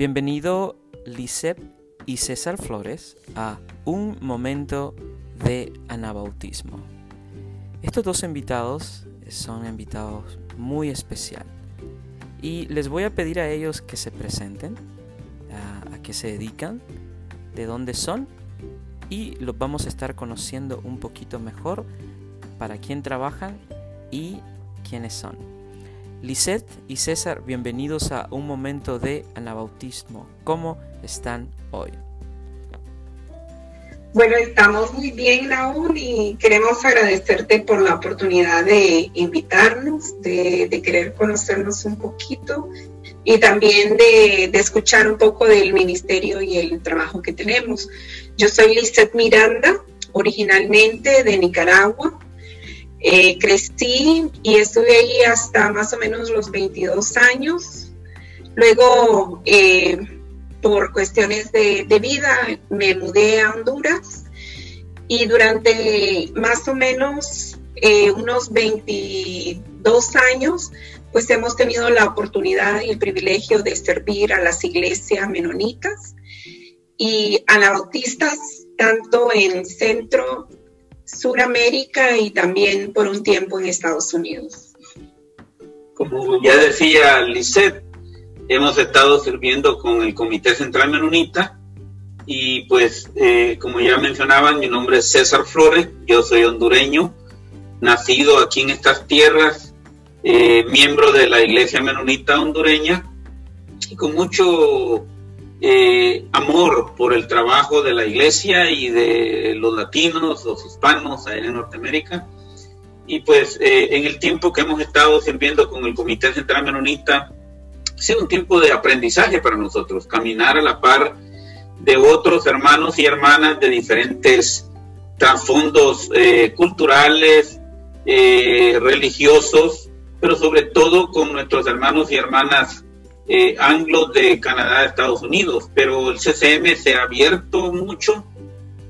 Bienvenido Lisep y César Flores a Un Momento de Anabautismo. Estos dos invitados son invitados muy especial y les voy a pedir a ellos que se presenten, a, a qué se dedican, de dónde son y los vamos a estar conociendo un poquito mejor para quién trabajan y quiénes son. Lisette y César, bienvenidos a un momento de anabautismo. ¿Cómo están hoy? Bueno, estamos muy bien aún y queremos agradecerte por la oportunidad de invitarnos, de, querer conocernos un poquito y también de, de, escuchar un poco del ministerio y el trabajo que tenemos. Yo soy Lisette Miranda, originalmente de Nicaragua, eh, crecí y estuve ahí hasta más o menos los 22 años. Luego, eh, por cuestiones de, vida, me mudé a Honduras y durante más o menos eh, unos 22 años, pues hemos tenido la oportunidad y el privilegio de servir a las iglesias menonitas y anabautistas, tanto en Centro, Suramérica y también por un tiempo en Estados Unidos. Como ya decía Lisette, hemos estado sirviendo con el Comité Central Menonita y pues eh, como ya mencionaban, mi nombre es César Flores, yo soy hondureño, nacido aquí en estas tierras, eh, miembro de la Iglesia Menonita hondureña y con mucho eh, amor por el trabajo de la iglesia y de los latinos, los hispanos allá en Norteamérica. Y pues eh, en el tiempo que hemos estado sirviendo con el Comité Central Menonita, ha sido un tiempo de aprendizaje para nosotros, caminar a la par de otros hermanos y hermanas de diferentes trasfondos eh, culturales, religiosos, pero sobre todo con nuestros hermanos y hermanas eh, anglos de Canadá, Estados Unidos, pero el CCM se ha abierto mucho,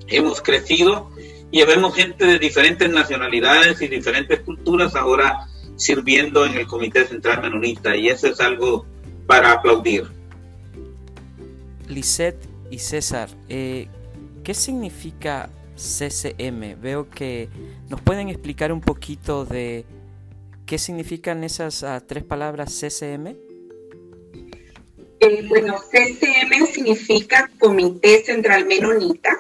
hemos crecido y vemos gente de diferentes nacionalidades y diferentes culturas ahora sirviendo en el Comité Central Menonita y eso es algo para aplaudir. Lisette y César, eh, ¿qué significa CCM? Veo que nos pueden explicar un poquito de qué significan esas ah, tres palabras CCM. Eh, bueno, CCM significa Comité Central Menonita,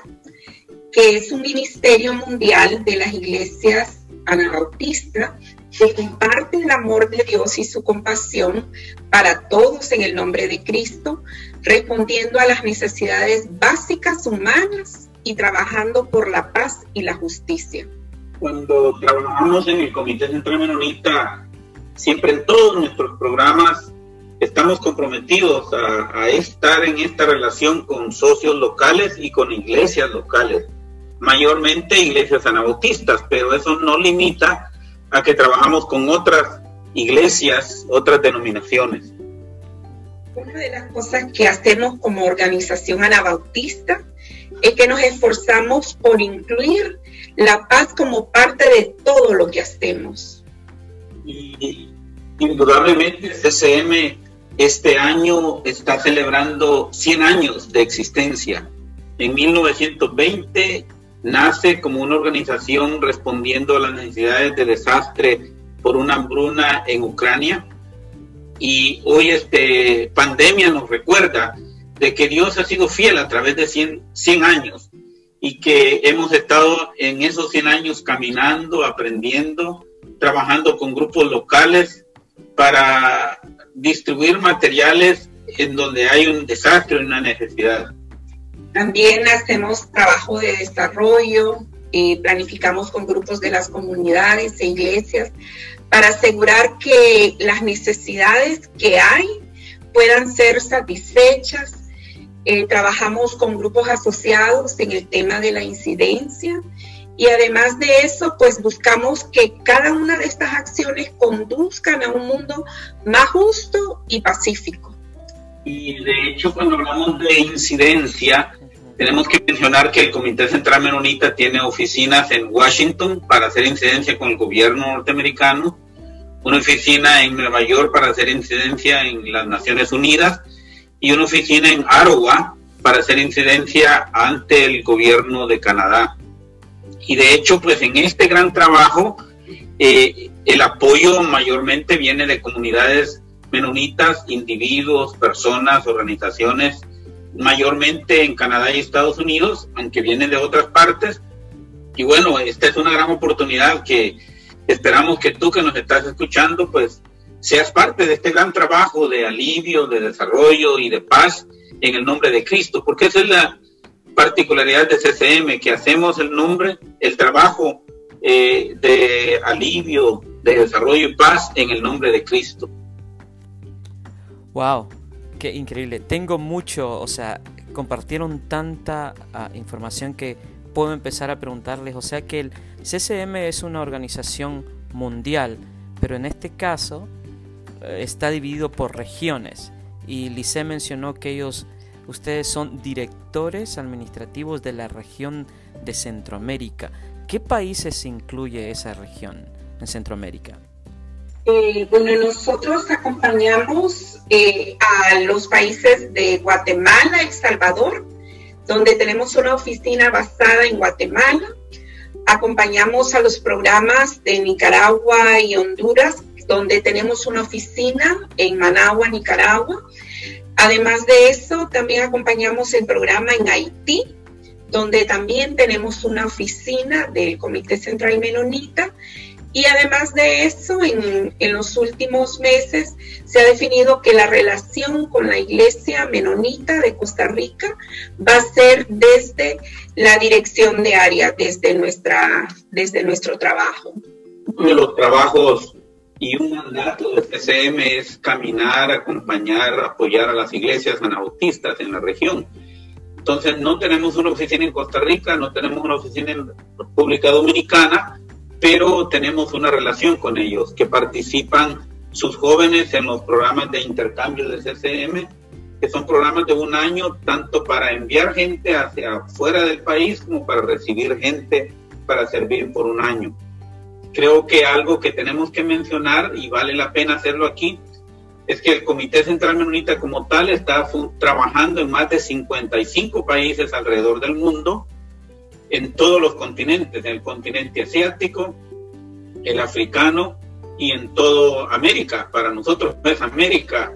que es un ministerio mundial de las iglesias anabautistas que comparte el amor de Dios y su compasión para todos en el nombre de Cristo, respondiendo a las necesidades básicas humanas y trabajando por la paz y la justicia. Cuando trabajamos en el Comité Central Menonita, siempre en todos nuestros programas estamos comprometidos a, estar en esta relación con socios locales y con iglesias locales, mayormente iglesias anabautistas, pero eso no limita a que trabajamos con otras iglesias, otras denominaciones. Una de las cosas que hacemos como organización anabautista es que nos esforzamos por incluir la paz como parte de todo lo que hacemos. Y indudablemente CCM este año está celebrando 100 años de existencia. En 1920 nace como una organización respondiendo a las necesidades de desastre por una hambruna en Ucrania. Y hoy este pandemia nos recuerda de que Dios ha sido fiel a través de 100, 100 años y que hemos estado en esos 100 años caminando, aprendiendo, trabajando con grupos locales para distribuir materiales en donde hay un desastre una necesidad. También hacemos trabajo de desarrollo, y planificamos con grupos de las comunidades e iglesias para asegurar que las necesidades que hay puedan ser satisfechas. Eh, trabajamos con grupos asociados en el tema de la incidencia y además de eso, pues buscamos que cada una de estas acciones conduzcan a un mundo más justo y pacífico. Y de hecho, cuando hablamos de incidencia, tenemos que mencionar que el Comité Central Menonita tiene oficinas en Washington para hacer incidencia con el gobierno norteamericano, una oficina en Nueva York para hacer incidencia en las Naciones Unidas y una oficina en Ottawa para hacer incidencia ante el gobierno de Canadá. Y de hecho, pues en este gran trabajo, eh, el apoyo mayormente viene de comunidades menonitas, individuos, personas, organizaciones, mayormente en Canadá y Estados Unidos, aunque vienen de otras partes. Y bueno, esta es una gran oportunidad que esperamos que tú que nos estás escuchando, pues seas parte de este gran trabajo de alivio, de desarrollo y de paz en el nombre de Cristo, porque esa es la particularidad de CCM, que hacemos el nombre, el trabajo eh, de alivio, de desarrollo y paz en el nombre de Cristo. Wow, qué increíble. Tengo mucho, o sea, compartieron tanta ah, información que puedo empezar a preguntarles, o sea que el CCM es una organización mundial, pero en este caso eh, está dividido por regiones. Y Lice mencionó que ellos, ustedes son directores administrativos de la región de Centroamérica. ¿Qué países incluye esa región en Centroamérica? Eh, bueno, nosotros acompañamos eh, a los países de Guatemala, El Salvador, donde tenemos una oficina basada en Guatemala. Acompañamos a los programas de Nicaragua y Honduras, donde tenemos una oficina en Managua, Nicaragua. Además de eso, también acompañamos el programa en Haití, donde también tenemos una oficina del Comité Central Menonita y además de eso, en, los últimos meses se ha definido que la relación con la Iglesia Menonita de Costa Rica va a ser desde la dirección de área, desde, nuestra, desde nuestro trabajo. Uno de los trabajos y un mandato de CCM es caminar, acompañar, apoyar a las iglesias anabautistas en la región. Entonces, no tenemos una oficina en Costa Rica, no tenemos una oficina en República Dominicana, pero tenemos una relación con ellos, que participan sus jóvenes en los programas de intercambio de CCM, que son programas de un año, tanto para enviar gente hacia fuera del país como para recibir gente para servir por un año. Creo que algo que tenemos que mencionar, y vale la pena hacerlo aquí, es que el Comité Central Menonita como tal está trabajando en más de 55 países alrededor del mundo, en todos los continentes, en el continente asiático, el africano y en toda América. Para nosotros es América,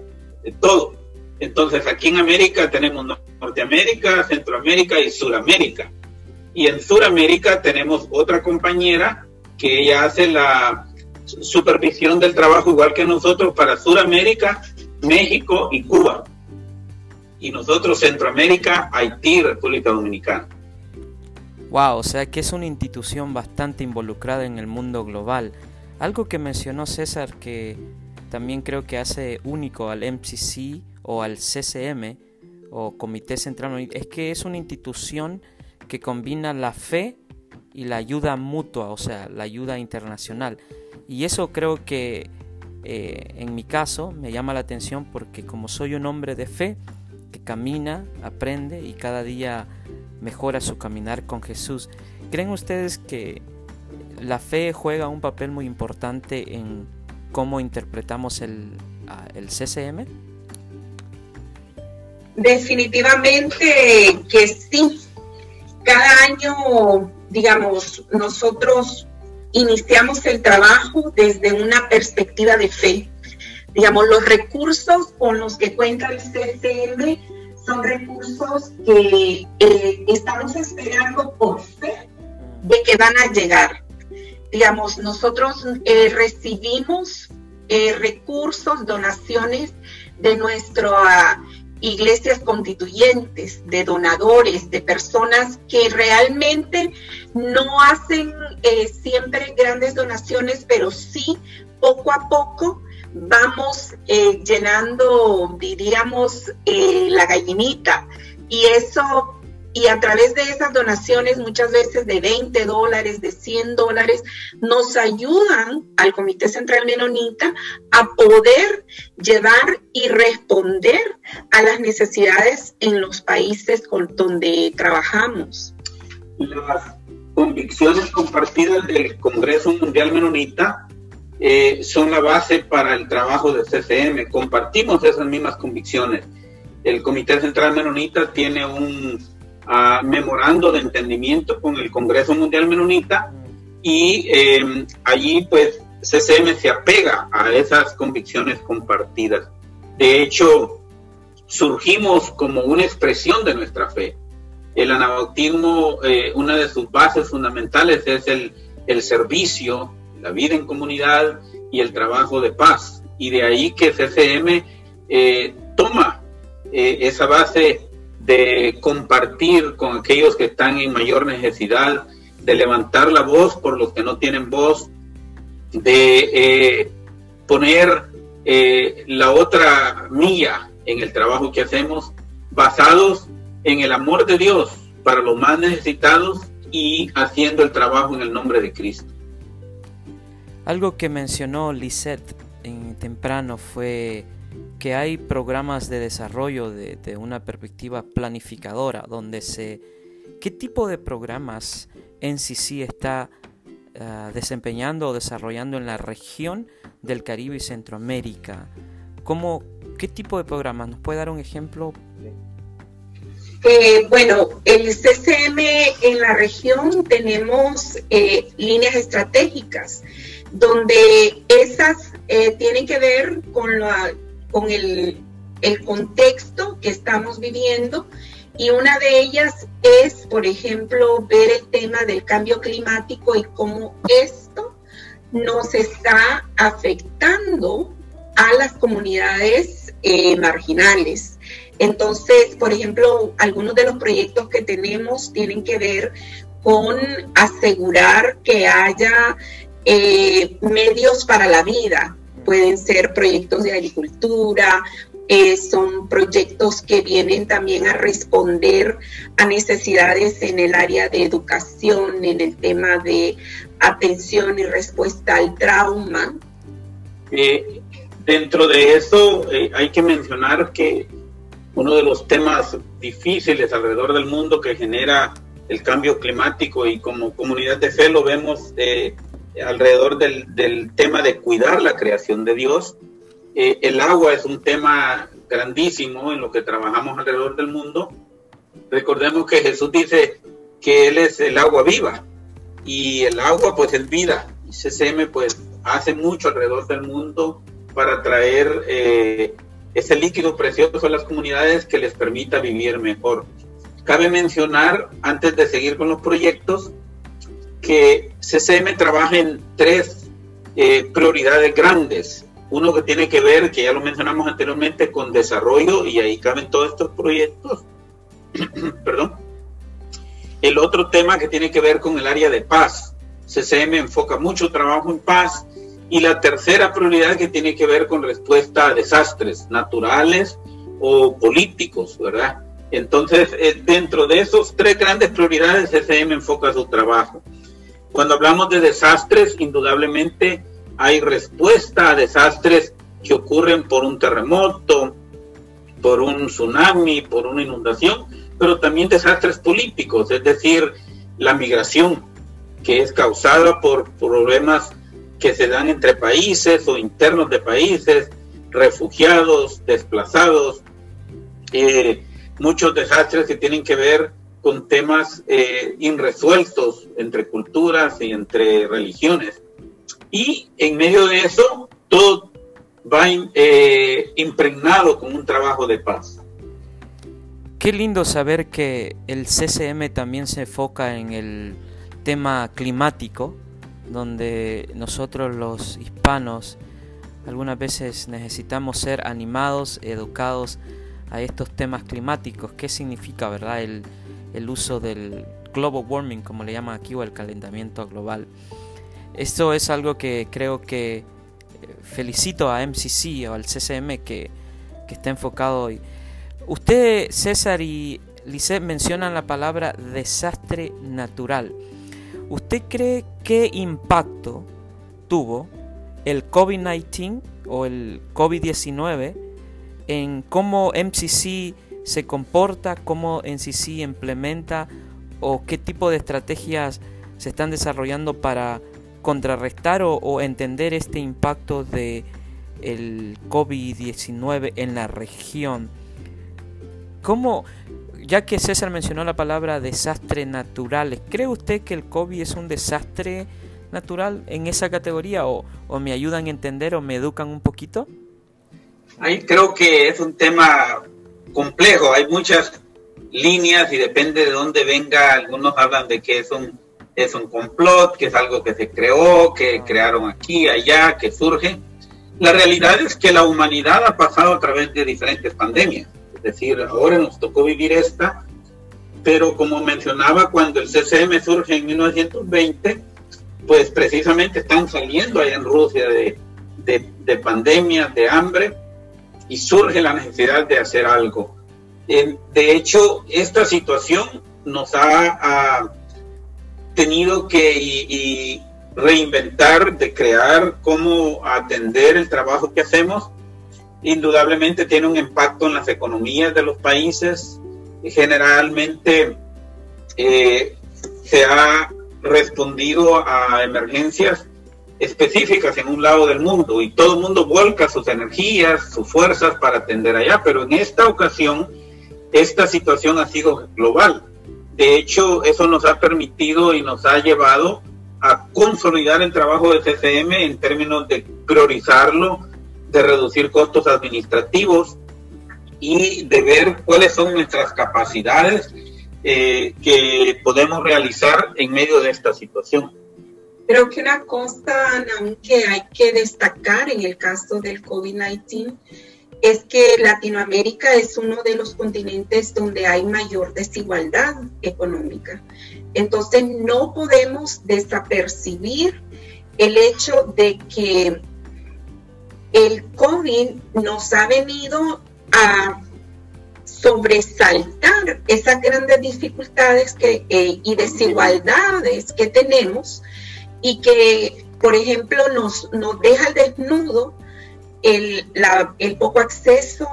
todo. Entonces aquí en América tenemos Norteamérica, Centroamérica y Suramérica. Y en Suramérica tenemos otra compañera que ella hace la supervisión del trabajo igual que nosotros para Suramérica, México y Cuba. Y nosotros Centroamérica, Haití, República Dominicana. Wow, o sea que es una institución bastante involucrada en el mundo global. Algo que mencionó César que también creo que hace único al MCC o al CCM o Comité Central es que es una institución que combina la fe y la ayuda mutua, o sea, la ayuda internacional. Y eso creo que eh, en mi caso me llama la atención porque como soy un hombre de fe que camina, aprende y cada día mejora su caminar con Jesús. ¿Creen ustedes que la fe juega un papel muy importante en cómo interpretamos el, el CCM? Definitivamente que sí. Cada año, digamos, nosotros iniciamos el trabajo desde una perspectiva de fe. Digamos, los recursos con los que cuenta el CCM son recursos que eh, estamos esperando por fe de que van a llegar. Digamos, nosotros eh, recibimos eh, recursos, donaciones de nuestras iglesias constituyentes, de donadores, de personas que realmente no hacen siempre grandes donaciones, pero sí poco a poco vamos eh, llenando, diríamos, eh, la gallinita. Y eso, y a través de esas donaciones, muchas veces de 20 dólares, de 100 dólares, nos ayudan al Comité Central Menonita a poder llevar y responder a las necesidades en los países con donde trabajamos. Las convicciones compartidas del Congreso Mundial Menonita eh, son la base para el trabajo de CCM. Compartimos esas mismas convicciones. el Comité Central Menonita tiene un uh, memorando de entendimiento con el Congreso Mundial Menonita y eh, allí pues CCM se apega a esas convicciones compartidas. De hecho, surgimos como una expresión de nuestra fe. El anabautismo, eh, una de sus bases fundamentales es el, el servicio, la vida en comunidad y el trabajo de paz. Y de ahí que CCM eh, toma eh, esa base de compartir con aquellos que están en mayor necesidad, de levantar la voz por los que no tienen voz, de eh, poner eh, la otra milla en el trabajo que hacemos, basados en el amor de Dios para los más necesitados y haciendo el trabajo en el nombre de Cristo. Algo que mencionó Lisette en temprano fue que hay programas de desarrollo de, una perspectiva planificadora, donde se... ¿Qué tipo de programas en sí está uh, desempeñando o desarrollando en la región del Caribe y Centroamérica? ¿Cómo, ¿Qué tipo de programas? ¿Nos puede dar un ejemplo? Eh, bueno, el CCM en la región tenemos eh, líneas estratégicas donde esas eh, tienen que ver con la, con el, el contexto que estamos viviendo y una de ellas es, por ejemplo, ver el tema del cambio climático y cómo esto nos está afectando a las comunidades eh, marginales. Entonces, por ejemplo, algunos de los proyectos que tenemos tienen que ver con asegurar que haya eh, medios para la vida, pueden ser proyectos de agricultura, eh, son proyectos que vienen también a responder a necesidades en el área de educación, en el tema de atención y respuesta al trauma. Eh, dentro de eso eh, hay que mencionar que uno de los temas difíciles alrededor del mundo que genera el cambio climático y como comunidad de fe lo vemos alrededor del, del, tema de cuidar la creación de Dios. Eh, el agua es un tema grandísimo en lo que trabajamos alrededor del mundo. Recordemos que Jesús dice que Él es el agua viva y el agua pues es vida. Y CCM pues hace mucho alrededor del mundo para traer eh, ese líquido precioso a las comunidades que les permita vivir mejor. Cabe mencionar, antes de seguir con los proyectos, que CCM trabaja en tres eh, prioridades grandes. Uno que tiene que ver, que ya lo mencionamos anteriormente, con desarrollo y ahí caben todos estos proyectos. Perdón. El otro tema que tiene que ver con el área de paz. CCM enfoca mucho trabajo en paz. Y la tercera prioridad que tiene que ver con respuesta a desastres naturales o políticos, ¿verdad? Entonces, eh, dentro de esos tres grandes prioridades, CCM enfoca su trabajo. Cuando hablamos de desastres, indudablemente hay respuesta a desastres que ocurren por un terremoto, por un tsunami, por una inundación, pero también desastres políticos, es decir, la migración, que es causada por problemas que se dan entre países o internos de países, refugiados, desplazados, eh, muchos desastres que tienen que ver con temas eh, irresueltos entre culturas y entre religiones. Y en medio de eso, todo va eh, impregnado con un trabajo de paz. Qué lindo saber que el CCM también se enfoca en el tema climático, donde nosotros los hispanos algunas veces necesitamos ser animados, educados a estos temas climáticos. ¿Qué significa, verdad, el, el uso del global warming, como le llaman aquí, o el calentamiento global. Esto es algo que creo que eh, felicito a MCC o al CCM que, que está enfocado hoy. Usted, César y Lisette mencionan la palabra desastre natural. ¿Usted cree qué impacto tuvo el COVID-19 o el COVID-19 en cómo MCC se comporta, cómo en sí sí implementa o qué tipo de estrategias se están desarrollando para contrarrestar o, o entender este impacto de el COVID-19 en la región. ¿Cómo, ya que César mencionó la palabra desastres naturales, ¿cree usted que el COVID es un desastre natural en esa categoría o, me ayudan a entender o me educan un poquito? Ahí creo que es un tema complejo, hay muchas líneas y depende de dónde venga, algunos hablan de que es un, es un complot, que es algo que se creó, que crearon aquí, allá, que surge. La realidad es que la humanidad ha pasado a través de diferentes pandemias, es decir, ahora nos tocó vivir esta, pero como mencionaba, cuando el CCM surge en 1920, pues precisamente están saliendo allá en Rusia de, de, pandemias, de hambre, y surge la necesidad de hacer algo. de hecho, esta situación nos ha, tenido que reinventar, de crear cómo atender el trabajo que hacemos. Indudablemente tiene un impacto en las economías de los países. Generalmente eh, se ha respondido a emergencias específicas en un lado del mundo y todo el mundo vuelca sus energías, sus fuerzas para atender allá, pero en esta ocasión esta situación ha sido global. De hecho, eso nos ha permitido y nos ha llevado a consolidar el trabajo de CCM en términos de priorizarlo, de reducir costos administrativos y de ver cuáles son nuestras capacidades eh, que podemos realizar en medio de esta situación. Creo que una cosa que hay que destacar en el caso del COVID-19 es que Latinoamérica es uno de los continentes donde hay mayor desigualdad económica. Entonces no podemos desapercibir el hecho de que el COVID nos ha venido a sobresaltar esas grandes dificultades eh, y desigualdades que tenemos y que, por ejemplo, nos, nos deja al desnudo el, el poco acceso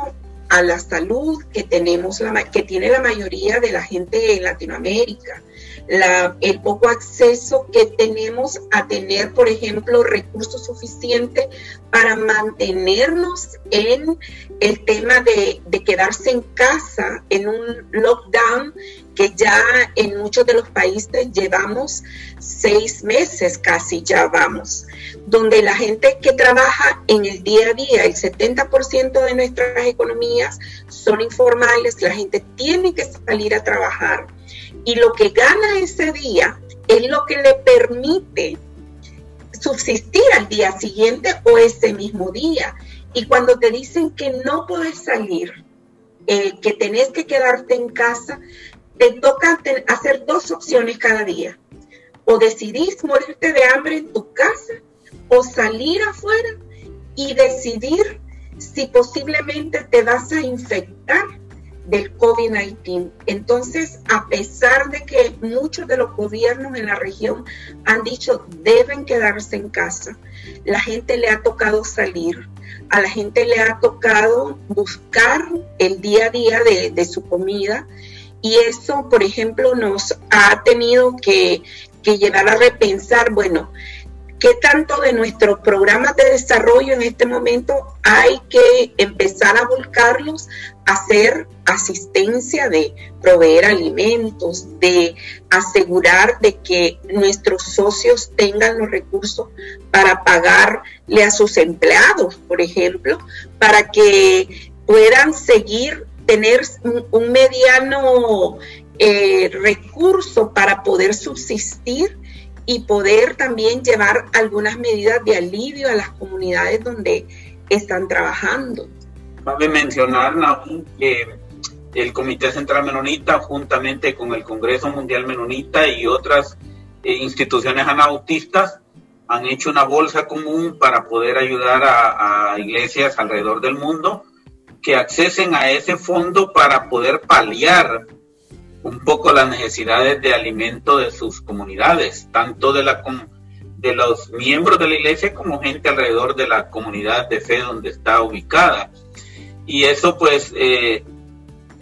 a la salud que tenemos, la, que tiene la mayoría de la gente en Latinoamérica el poco acceso que tenemos a tener, por ejemplo, recursos suficientes para mantenernos en el tema de, de quedarse en casa, en un lockdown que ya en muchos de los países llevamos seis meses casi, ya vamos, donde la gente que trabaja en el día a día, el 70% de nuestras economías son informales, la gente tiene que salir a trabajar y lo que gana ese día es lo que le permite subsistir al día siguiente o ese mismo día. Y cuando te dicen que no puedes salir, eh, que tenés que quedarte en casa, te toca hacer dos opciones cada día. O decidís morirte de hambre en tu casa o salir afuera y decidir si posiblemente te vas a infectar del COVID-19. Entonces, a pesar de que muchos de los gobiernos en la región han dicho deben quedarse en casa, la gente le ha tocado salir, a la gente le ha tocado buscar el día a día de, su comida y eso, por ejemplo, nos ha tenido que, llevar a repensar, bueno, ¿Qué tanto de nuestros programas de desarrollo en este momento hay que empezar a volcarlos a hacer asistencia de proveer alimentos, de asegurar de que nuestros socios tengan los recursos para pagarle a sus empleados, por ejemplo, para que puedan seguir tener un, mediano eh, recurso para poder subsistir y poder también llevar algunas medidas de alivio a las comunidades donde están trabajando. Cabe mencionar que el Comité Central Menonita, juntamente con el Congreso Mundial Menonita y otras eh, instituciones anautistas, han hecho una bolsa común para poder ayudar a, a iglesias alrededor del mundo que accesen a ese fondo para poder paliar un poco las necesidades de alimento de sus comunidades, tanto de, la, de los miembros de la iglesia como gente alrededor de la comunidad de fe donde está ubicada. Y eso pues eh,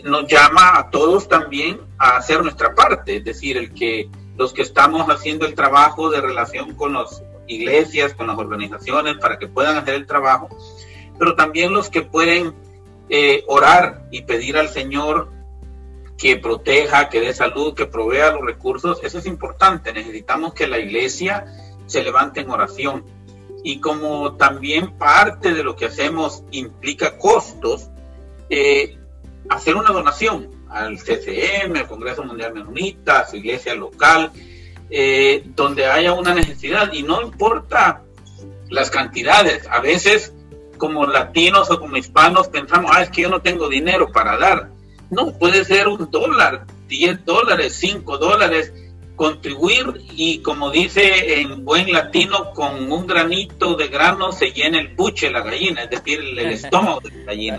nos llama a todos también a hacer nuestra parte, es decir, el que los que estamos haciendo el trabajo de relación con las iglesias, con las organizaciones, para que puedan hacer el trabajo, pero también los que pueden eh, orar y pedir al Señor que proteja, que dé salud, que provea los recursos, eso es importante. Necesitamos que la iglesia se levante en oración. Y como también parte de lo que hacemos implica costos, eh, hacer una donación al CCM, al Congreso Mundial Menonita, a su iglesia local, eh, donde haya una necesidad. Y no importa las cantidades, a veces como latinos o como hispanos pensamos, ah, es que yo no tengo dinero para dar no, puede ser un dólar, 10 dólares, 5 dólares, contribuir y como dice en buen latino, con un granito de grano se llena el buche la gallina, es decir, el, estómago de la gallina.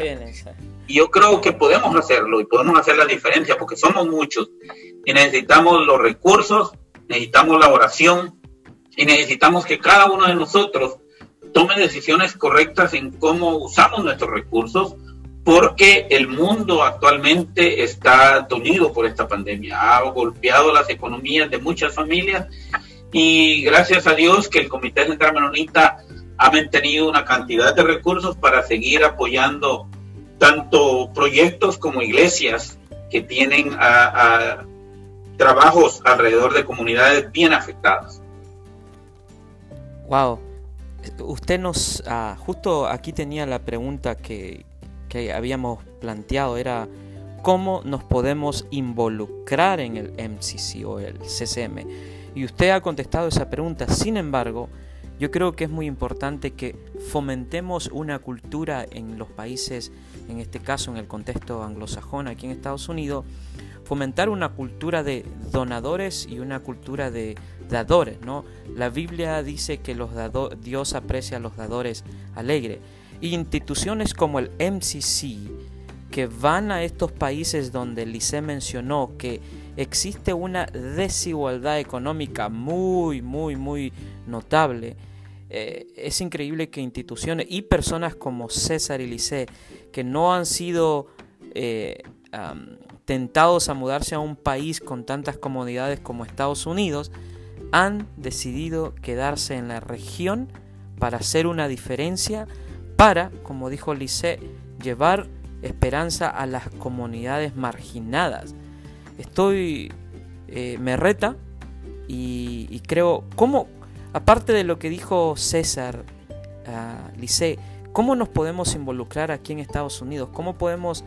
Y yo creo que podemos hacerlo y podemos hacer la diferencia porque somos muchos y necesitamos los recursos, necesitamos la oración y necesitamos que cada uno de nosotros tome decisiones correctas en cómo usamos nuestros recursos porque el mundo actualmente está dolido por esta pandemia, ha golpeado las economías de muchas familias y gracias a Dios que el Comité Central Menonita ha mantenido una cantidad de recursos para seguir apoyando tanto proyectos como iglesias que tienen a, trabajos alrededor de comunidades bien afectadas. Wow, usted nos, ah, justo aquí tenía la pregunta que, que habíamos planteado era cómo nos podemos involucrar en el MCC o el CCM. Y usted ha contestado esa pregunta. Sin embargo, yo creo que es muy importante que fomentemos una cultura en los países, en este caso en el contexto anglosajón aquí en Estados Unidos, fomentar una cultura de donadores y una cultura de dadores, ¿no? La Biblia dice que los Dios aprecia a los dadores alegres instituciones como el MCC que van a estos países donde Lice mencionó que existe una desigualdad económica muy, muy, muy notable. Eh, es increíble que instituciones y personas como César y Lice, que no han sido eh, tentados a mudarse a un país con tantas comodidades como Estados Unidos, han decidido quedarse en la región para hacer una diferencia para, como dijo Lice, llevar esperanza a las comunidades marginadas. Estoy, eh, me reta y, creo, ¿cómo, aparte de lo que dijo César, uh, Lice, cómo nos podemos involucrar aquí en Estados Unidos? ¿Cómo podemos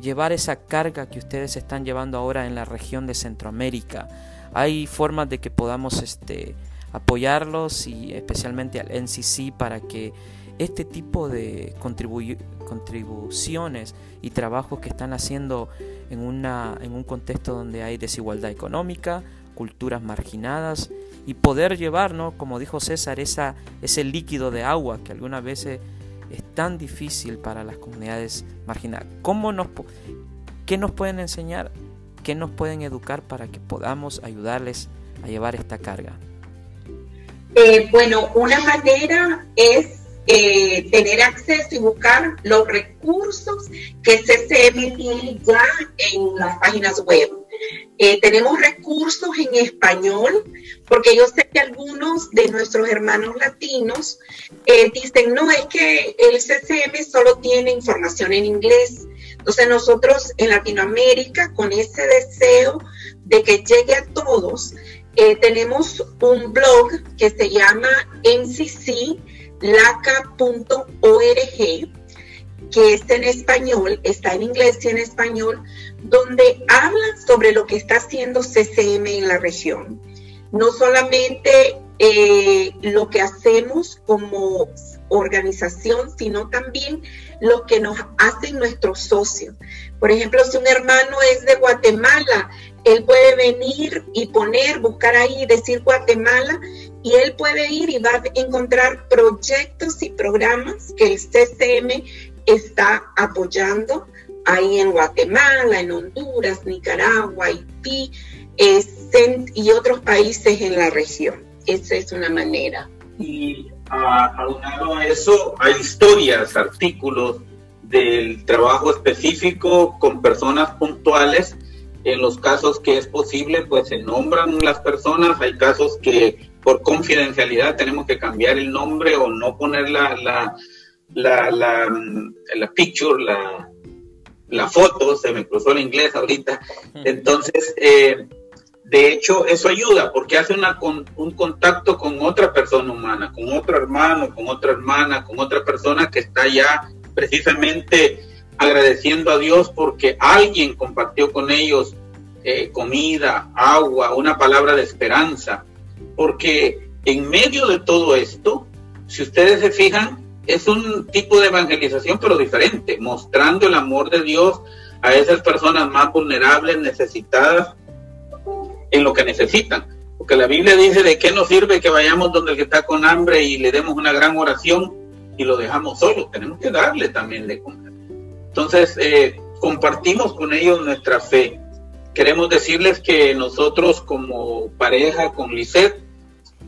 llevar esa carga que ustedes están llevando ahora en la región de Centroamérica? Hay formas de que podamos este, apoyarlos y especialmente al NCC para que este tipo de contribuciones y trabajos que están haciendo en, una, en un contexto donde hay desigualdad económica, culturas marginadas y poder llevar, como dijo César, esa, ese líquido de agua que algunas veces es tan difícil para las comunidades marginadas. ¿Cómo nos, ¿Qué nos pueden enseñar? ¿Qué nos pueden educar para que podamos ayudarles a llevar esta carga? Eh, bueno, una manera es eh, tener acceso y buscar los recursos que CCM tiene ya en las páginas web. Eh, tenemos recursos en español, porque yo sé que algunos de nuestros hermanos latinos eh, dicen, no, es que el CCM solo tiene información en inglés. Entonces nosotros en Latinoamérica, con ese deseo de que llegue a todos, tenemos un blog que se llama NCC laca.org, que es en español, está en inglés y en español, donde habla sobre lo que está haciendo CCM en la región. No solamente eh, lo que hacemos como organización, sino también lo que nos hacen nuestros socios. Por ejemplo, si un hermano es de Guatemala, él puede venir y poner, buscar ahí, decir Guatemala, y él puede ir y va a encontrar proyectos y programas que el CCM está apoyando ahí en Guatemala, en Honduras, Nicaragua, Haití y otros países en la región. Esa es una manera. Y aunado a eso, hay historias, artículos del trabajo específico con personas puntuales. En los casos que es posible, pues se nombran las personas. Hay casos que por confidencialidad tenemos que cambiar el nombre o no poner la, la, la, la, picture, la, la foto, se me cruzó el inglés ahorita. Entonces, eh, de hecho, eso ayuda porque hace una, un contacto con otra persona humana, con otro hermano, con otra hermana, con otra persona que está ya precisamente agradeciendo a Dios porque alguien compartió con ellos eh, comida, agua, una palabra de esperanza. Porque en medio de todo esto, si ustedes se fijan, es un tipo de evangelización pero diferente, mostrando el amor de Dios a esas personas más vulnerables, necesitadas, en lo que necesitan. Porque la Biblia dice de qué nos sirve que vayamos donde el que está con hambre y le demos una gran oración y lo dejamos solo. Tenemos que darle también de comer. Entonces, eh, compartimos con ellos nuestra fe. Queremos decirles que nosotros como pareja con Lisette,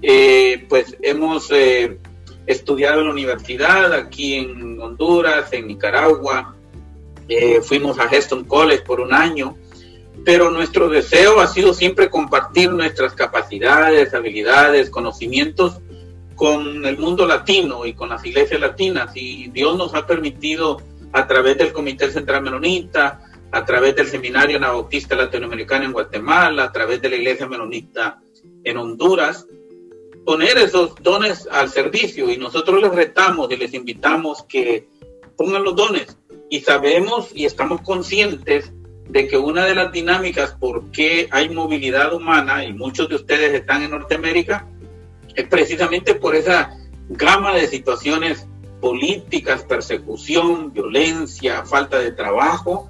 eh, pues hemos eh, estudiado en la universidad aquí en Honduras, en Nicaragua. fuimos a Heston College por un año pero nuestro deseo ha sido siempre compartir nuestras capacidades, habilidades, conocimientos con el mundo latino y con las iglesias latinas. Y Dios nos ha permitido a través del Comité Central Menonita, a través del Seminario Anabautista Latinoamericano en Guatemala, a través de la Iglesia Menonita en Honduras, poner esos dones al servicio. Y nosotros les retamos y les invitamos que pongan los dones. Y sabemos y estamos conscientes de que una de las dinámicas por qué hay movilidad humana, y muchos de ustedes están en Norteamérica, es precisamente por esa gama de situaciones políticas, persecución, violencia, falta de trabajo,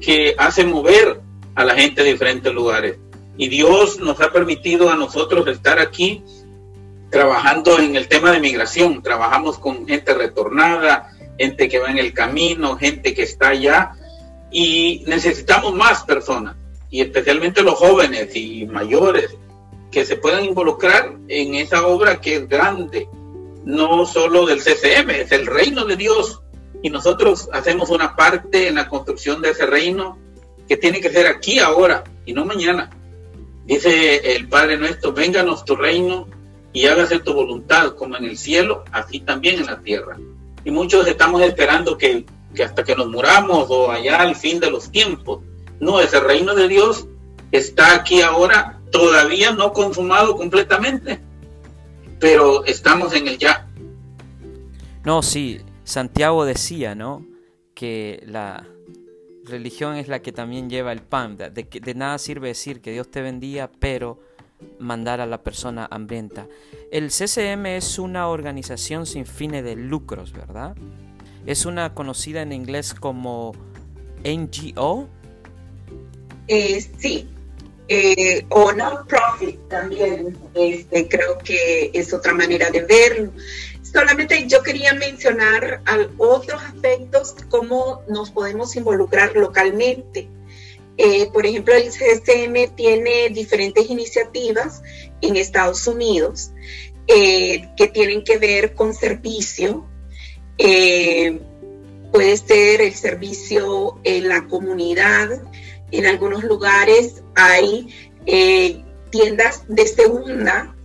que hace mover a la gente de diferentes lugares. Y Dios nos ha permitido a nosotros estar aquí trabajando en el tema de migración. Trabajamos con gente retornada, gente que va en el camino, gente que está allá y necesitamos más personas, y especialmente los jóvenes y mayores, que se puedan involucrar en esa obra que es grande, no solo del CCM, es el reino de Dios, y nosotros hacemos una parte en la construcción de ese reino que tiene que ser aquí ahora y no mañana. Dice el Padre nuestro, vénganos tu reino y hágase tu voluntad como en el cielo, así también en la tierra. Y muchos estamos esperando que que hasta que nos muramos o allá al fin de los tiempos. No, ese reino de Dios está aquí ahora, todavía no consumado completamente, pero estamos en el ya. No, sí, Santiago decía, ¿no? Que la religión es la que también lleva el pan, de, nada sirve decir que Dios te bendiga, pero mandar a la persona hambrienta. El CCM es una organización sin fines de lucros, ¿verdad? Es una conocida en inglés como NGO. Eh, sí, eh, o non-profit también, este, creo que es otra manera de verlo. Solamente yo quería mencionar otros aspectos, cómo nos podemos involucrar localmente. Eh, por ejemplo, el CSM tiene diferentes iniciativas en Estados Unidos que tienen que ver con servicio, eh, puede ser el servicio en la comunidad. En algunos lugares hay eh, tiendas de segunda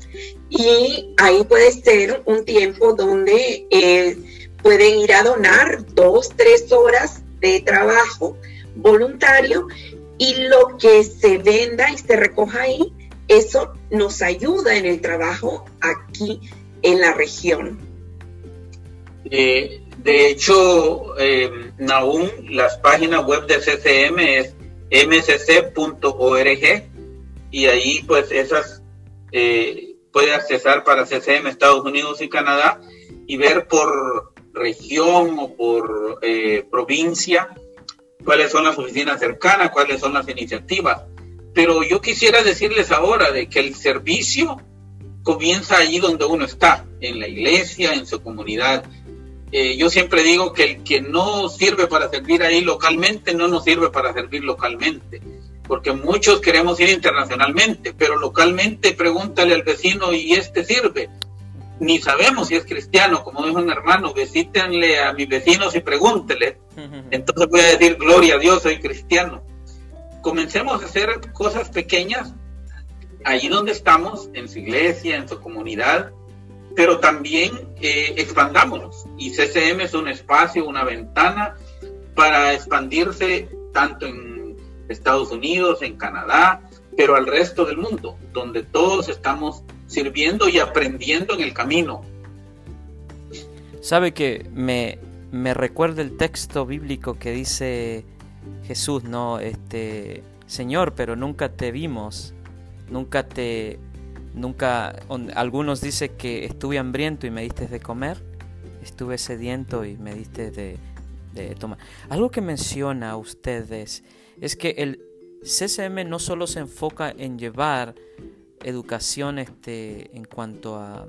y ahí puede ser un tiempo donde eh, pueden ir a donar dos, tres horas de trabajo voluntario y lo que se venda y se recoja ahí, eso nos ayuda en el trabajo aquí en la región. Eh, de hecho, eh, las páginas web de CCM es mcc.org y ahí pues esas eh, puede accesar para CCM Estados Unidos y Canadá y ver por región o por eh, provincia cuáles son las oficinas cercanas, cuáles son las iniciativas. Pero yo quisiera decirles ahora de que el servicio comienza allí donde uno está, en la iglesia, en su comunidad eh, yo siempre digo que el que no sirve para servir ahí localmente no nos sirve para servir localmente, porque muchos queremos ir internacionalmente, pero localmente pregúntale al vecino y este sirve. Ni sabemos si es cristiano, como dijo un hermano, visítenle a mis vecinos y pregúntele. Entonces voy a decir, gloria a Dios, soy cristiano. Comencemos a hacer cosas pequeñas allí donde estamos, en su iglesia, en su comunidad, pero también eh, expandámonos. Y CCM es un espacio, una ventana para expandirse tanto en Estados Unidos, en Canadá, pero al resto del mundo, donde todos estamos sirviendo y aprendiendo en el camino. Sabe que me, me recuerda el texto bíblico que dice Jesús, ¿no? Este, Señor, pero nunca te vimos, nunca te, nunca, algunos dicen que estuve hambriento y me diste de comer, estuve sediento y me diste de, de tomar. Algo que menciona ustedes es que el CCM no solo se enfoca en llevar educación este, en cuanto a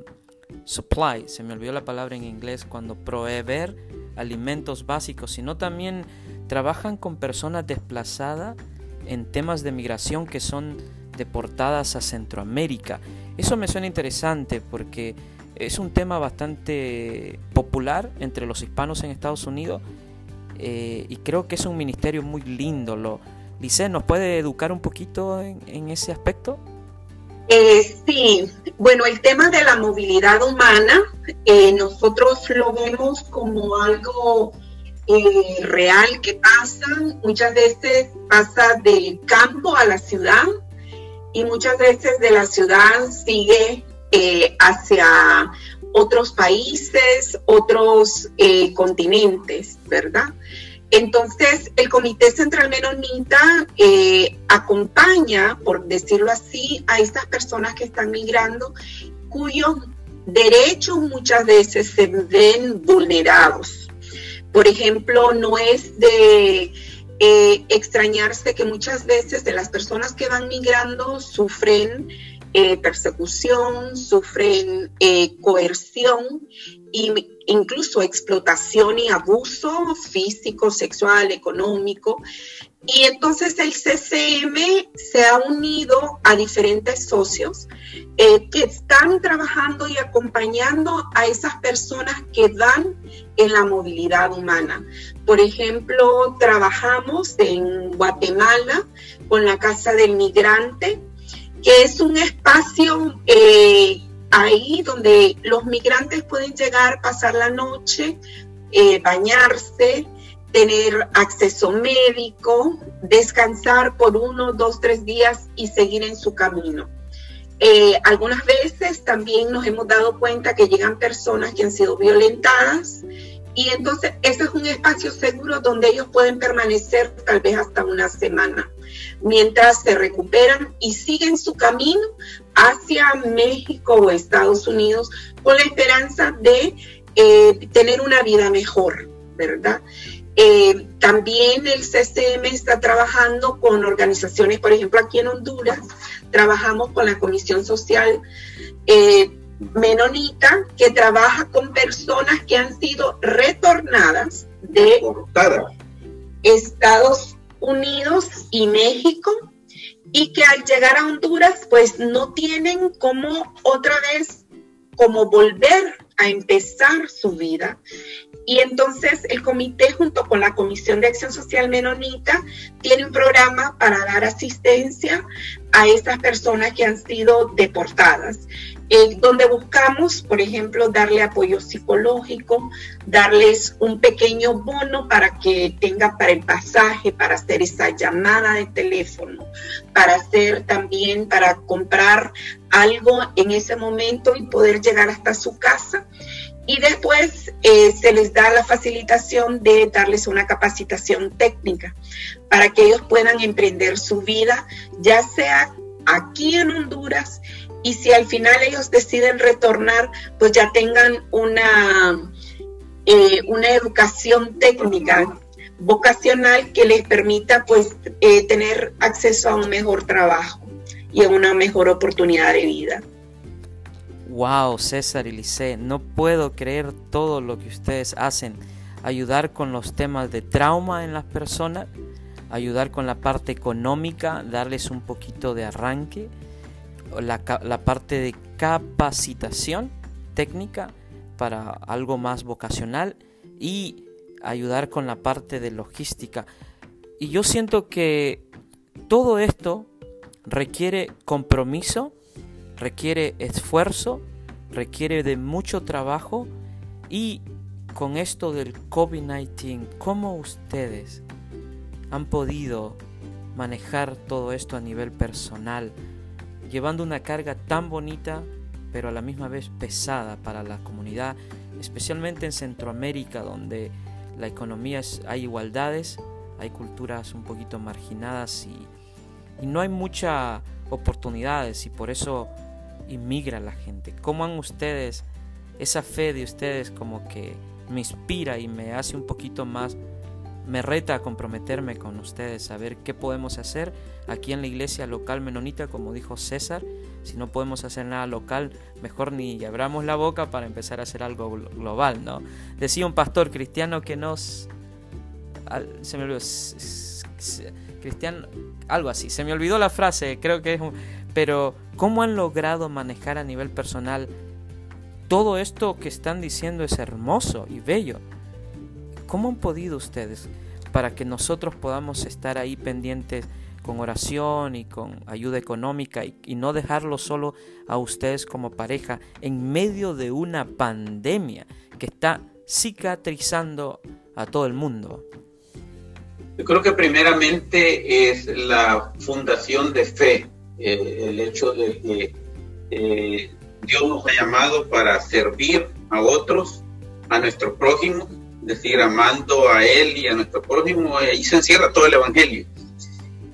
supply, se me olvidó la palabra en inglés, cuando proveer alimentos básicos, sino también trabajan con personas desplazadas en temas de migración que son deportadas a Centroamérica. Eso me suena interesante porque es un tema bastante popular entre los hispanos en Estados Unidos eh, y creo que es un ministerio muy lindo. Lo, ¿nos puede educar un poquito en ese aspecto? Eh, sí, bueno, el tema de la movilidad humana, eh, nosotros lo vemos como algo eh, real que pasa, muchas veces pasa del campo a la ciudad y muchas veces de la ciudad sigue hacia otros países, otros continentes, ¿verdad? Entonces, el Comité Central Menonita eh, acompaña, por decirlo así, a estas personas que están migrando cuyos derechos muchas veces se ven vulnerados. Por ejemplo, no es de eh, extrañarse que muchas veces de las personas que van migrando sufren eh, persecución, sufren coerción y incluso explotación y abuso físico, sexual, económico. Y entonces el CCM se ha unido a diferentes socios eh, que están trabajando y acompañando a esas personas que dan en la movilidad humana. Por ejemplo, trabajamos en Guatemala con la Casa del Migrante, que es un espacio eh, ahí donde los migrantes pueden llegar, pasar la noche, eh, bañarse, tener acceso médico, descansar por uno, dos, tres días y seguir en su camino. Eh, algunas veces también nos hemos dado cuenta que llegan personas que han sido violentadas y entonces ese es un espacio seguro donde ellos pueden permanecer tal vez hasta una semana mientras se recuperan y siguen su camino hacia México o Estados Unidos con la esperanza de eh, tener una vida mejor, ¿verdad? Eh, también el CCM está trabajando con organizaciones, por ejemplo, aquí en Honduras, trabajamos con la Comisión Social eh, Menonita, que trabaja con personas que han sido retornadas de Estados Unidos y México y que al llegar a Honduras pues no tienen como otra vez como volver a empezar su vida. Y entonces el comité junto con la Comisión de Acción Social Menonita tiene un programa para dar asistencia a estas personas que han sido deportadas. Eh, donde buscamos, por ejemplo, darle apoyo psicológico, darles un pequeño bono para que tenga para el pasaje, para hacer esa llamada de teléfono, para hacer también, para comprar algo en ese momento y poder llegar hasta su casa. Y después eh, se les da la facilitación de darles una capacitación técnica para que ellos puedan emprender su vida, ya sea aquí en Honduras y si al final ellos deciden retornar, pues ya tengan una, eh, una educación técnica, vocacional que les permita pues eh, tener acceso a un mejor trabajo y a una mejor oportunidad de vida. Wow, César y Lice, no puedo creer todo lo que ustedes hacen. Ayudar con los temas de trauma en las personas, ayudar con la parte económica, darles un poquito de arranque la, parte de capacitación técnica para algo más vocacional y ayudar con la parte de logística. Y yo siento que todo esto requiere compromiso, requiere esfuerzo, requiere de mucho trabajo y con esto del COVID-19, ¿cómo ustedes han podido manejar todo esto a nivel personal, llevando una carga tan bonita, pero a la misma vez pesada para la comunidad, especialmente en Centroamérica, donde la economía es, hay igualdades, hay culturas un poquito marginadas y, no hay muchas oportunidades y por eso inmigra la gente. ¿Cómo han ustedes, esa fe de ustedes como que me inspira y me hace un poquito más, me reta a comprometerme con ustedes, a ver qué podemos hacer aquí en la iglesia local menonita, como dijo César. Si no podemos hacer nada local, mejor ni abramos la boca para empezar a hacer algo global, ¿no? Decía un pastor cristiano que nos... Se me olvidó... Cristiano... Algo así. Se me olvidó la frase, creo que es un... Pero, ¿cómo han logrado manejar a nivel personal todo esto que están diciendo es hermoso y bello. ¿Cómo han podido ustedes para que nosotros podamos estar ahí pendientes con oración y con ayuda económica y, no dejarlo solo a ustedes como pareja en medio de una pandemia que está cicatrizando a todo el mundo? Yo creo que primeramente es la fundación de fe, eh, el hecho de que eh, Dios nos ha llamado para servir a otros, a nuestro prójimo, decir, amando a Él y a nuestro prójimo, ahí se encierra todo el Evangelio.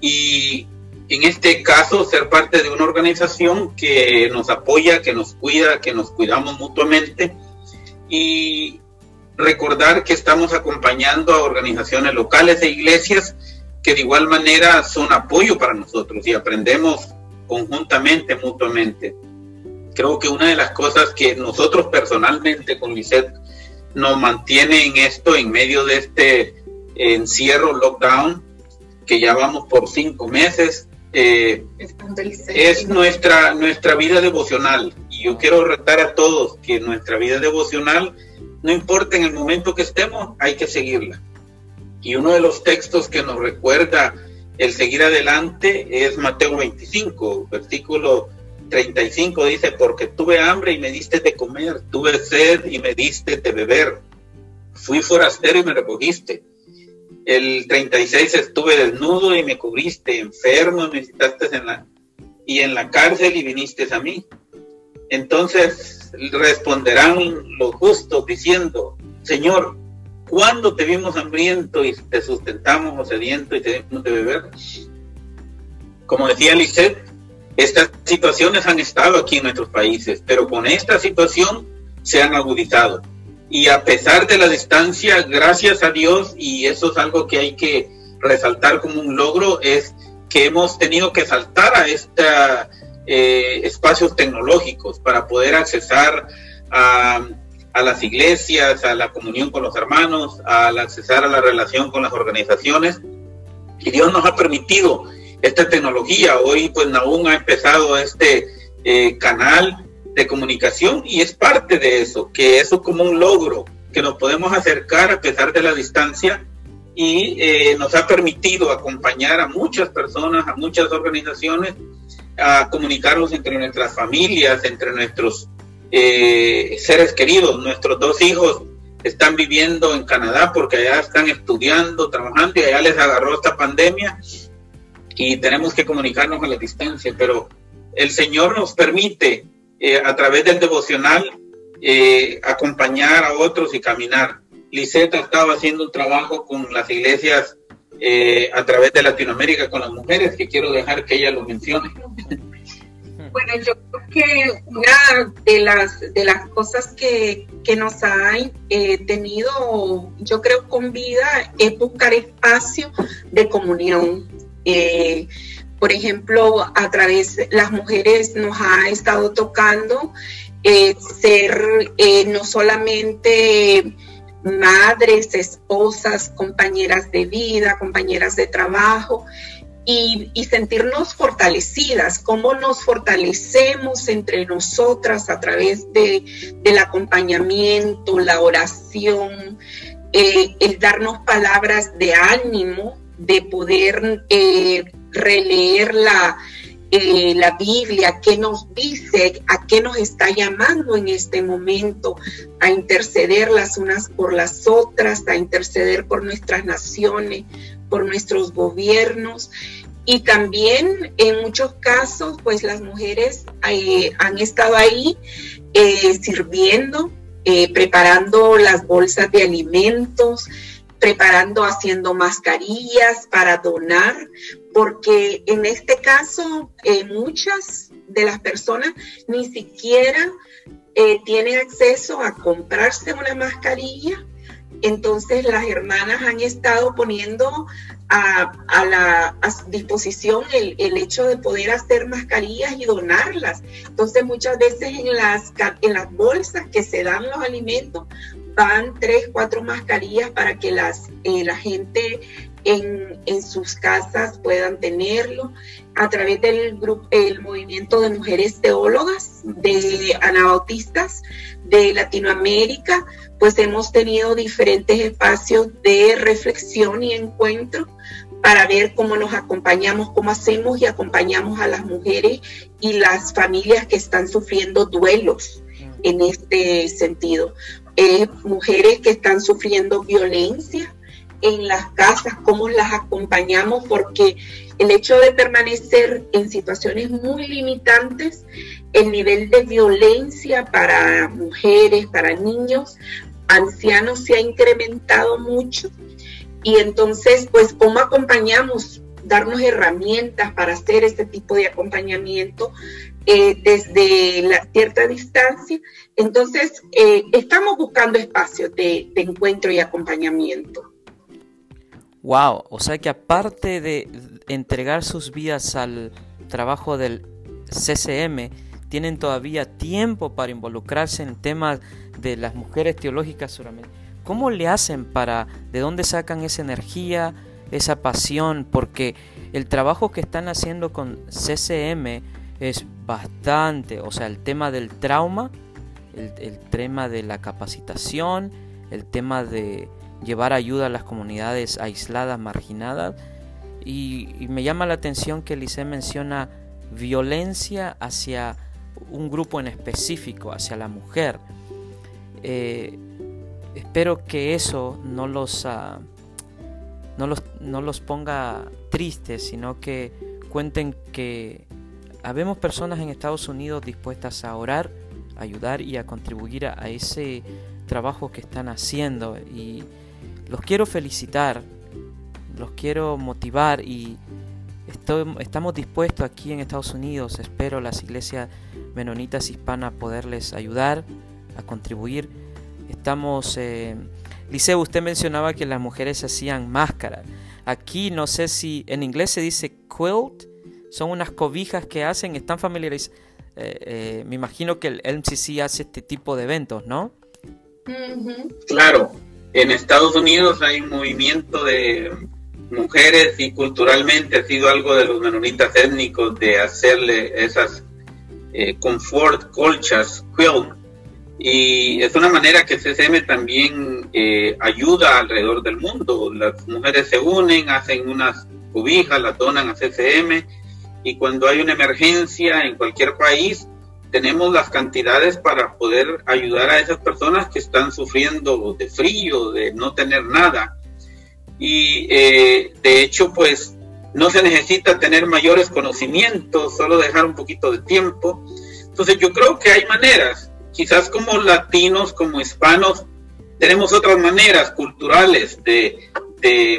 Y en este caso, ser parte de una organización que nos apoya, que nos cuida, que nos cuidamos mutuamente y recordar que estamos acompañando a organizaciones locales e iglesias que de igual manera son apoyo para nosotros y aprendemos conjuntamente, mutuamente creo que una de las cosas que nosotros personalmente con Lisette nos mantiene en esto, en medio de este encierro, lockdown, que ya vamos por cinco meses, eh, es nuestra, nuestra vida devocional. Y yo quiero retar a todos que nuestra vida devocional, no importa en el momento que estemos, hay que seguirla. Y uno de los textos que nos recuerda el seguir adelante es Mateo 25, versículo 35 dice, porque tuve hambre y me diste de comer, tuve sed y me diste de beber, fui forastero y me recogiste. El 36 estuve desnudo y me cubriste, enfermo me visitaste en la, y en la cárcel y viniste a mí. Entonces responderán los justos diciendo, Señor, ¿cuándo te vimos hambriento y te sustentamos o sediento y te dimos de beber? Como decía Lisette, estas situaciones han estado aquí en nuestros países, pero con esta situación se han agudizado. Y a pesar de la distancia, gracias a Dios, y eso es algo que hay que resaltar como un logro, es que hemos tenido que saltar a estos eh, espacios tecnológicos para poder accesar a, a, las iglesias, a la comunión con los hermanos, al accesar a la relación con las organizaciones. Y Dios nos ha permitido esta tecnología. Hoy pues Naún ha empezado este eh, canal de comunicación y es parte de eso, que eso como un logro, que nos podemos acercar a pesar de la distancia y eh, nos ha permitido acompañar a muchas personas, a muchas organizaciones, a comunicarnos entre nuestras familias, entre nuestros eh, seres queridos. Nuestros dos hijos están viviendo en Canadá porque allá están estudiando, trabajando y allá les agarró esta pandemia y tenemos que comunicarnos a la distancia, pero el Señor nos permite eh, a través del devocional eh, acompañar a otros y caminar. Lisette estaba haciendo un trabajo con las iglesias eh, a través de Latinoamérica con las mujeres, que quiero dejar que ella lo mencione. Bueno, yo creo que una de las, de las cosas que, que nos ha tenido, yo creo, con vida es buscar espacio de comunión eh, por ejemplo, a través de las mujeres nos ha estado tocando eh, ser eh, no solamente madres, esposas, compañeras de vida, compañeras de trabajo, y, sentirnos fortalecidas, cómo nos fortalecemos entre nosotras a través de, del acompañamiento, la oración, el darnos palabras de ánimo, de poder eh, releer la, eh, la Biblia, qué nos dice, a qué nos está llamando en este momento, a interceder las unas por las otras, a interceder por nuestras naciones, por nuestros gobiernos. Y también en muchos casos, pues las mujeres eh, han estado ahí sirviendo, preparando las bolsas de alimentos, preparando, haciendo mascarillas para donar, porque en este caso eh, muchas de las personas ni siquiera eh, tienen acceso a comprarse una mascarilla. Entonces las hermanas han estado poniendo a, la disposición el, hecho de poder hacer mascarillas y donarlas. Entonces muchas veces en las, en las bolsas que se dan los alimentos van tres, cuatro mascarillas para que las, eh, la gente en, en, sus casas puedan tenerlo. A través del grupo, el movimiento de mujeres teólogas, de anabautistas de Latinoamérica, pues hemos tenido diferentes espacios de reflexión y encuentro para ver cómo nos acompañamos, cómo hacemos y acompañamos a las mujeres y las familias que están sufriendo duelos en este sentido. Mujeres que están sufriendo violencia en las casas, cómo las acompañamos, porque el hecho de permanecer en situaciones muy limitantes, el nivel de violencia para mujeres, para niños, ancianos se ha incrementado mucho. Y entonces, pues, ¿cómo acompañamos? Darnos herramientas para hacer este tipo de acompañamiento eh, desde la cierta distancia. Entonces, eh, estamos buscando espacios de, encuentro y acompañamiento. Wow, o sea que aparte de entregar sus vidas al trabajo del CCM, tienen todavía tiempo para involucrarse en temas de las mujeres teológicas suramericanas. ¿Cómo le hacen para, de dónde sacan esa energía, esa pasión? Porque el trabajo que están haciendo con CCM es bastante, o sea, el tema del trauma, el, tema de la capacitación, el tema de llevar ayuda a las comunidades aisladas, marginadas. Y, me llama la atención que Lice menciona violencia hacia un grupo en específico, hacia la mujer. Eh, espero que eso no los, ah, no los, no los ponga tristes, sino que cuenten que habemos personas en Estados Unidos dispuestas a orar, a ayudar y a contribuir a, ese trabajo que están haciendo. Y los quiero felicitar, los quiero motivar y estamos dispuestos aquí en Estados Unidos, espero las iglesias menonitas hispanas poderles ayudar, a contribuir. Estamos, eh, Liceo, usted mencionaba que las mujeres hacían máscaras. Aquí no sé si en inglés se dice quilt, son unas cobijas que hacen, están familiarizados. Eh, eh, me imagino que el MCC hace este tipo de eventos, ¿no? Claro, en Estados Unidos hay un movimiento de mujeres y culturalmente ha sido algo de los menonitas étnicos de hacerle esas eh, confort colchas, quilt, y es una manera que CCM también ayuda alrededor del mundo. Las mujeres se unen, hacen unas cobijas, las donan a CCM y cuando hay una emergencia en cualquier país, tenemos las cantidades para poder ayudar a esas personas que están sufriendo de frío, de no tener nada. Y eh, de hecho, pues no se necesita tener mayores conocimientos, solo dejar un poquito de tiempo. Entonces yo creo que hay maneras, quizás como latinos, como hispanos, tenemos otras maneras culturales de, de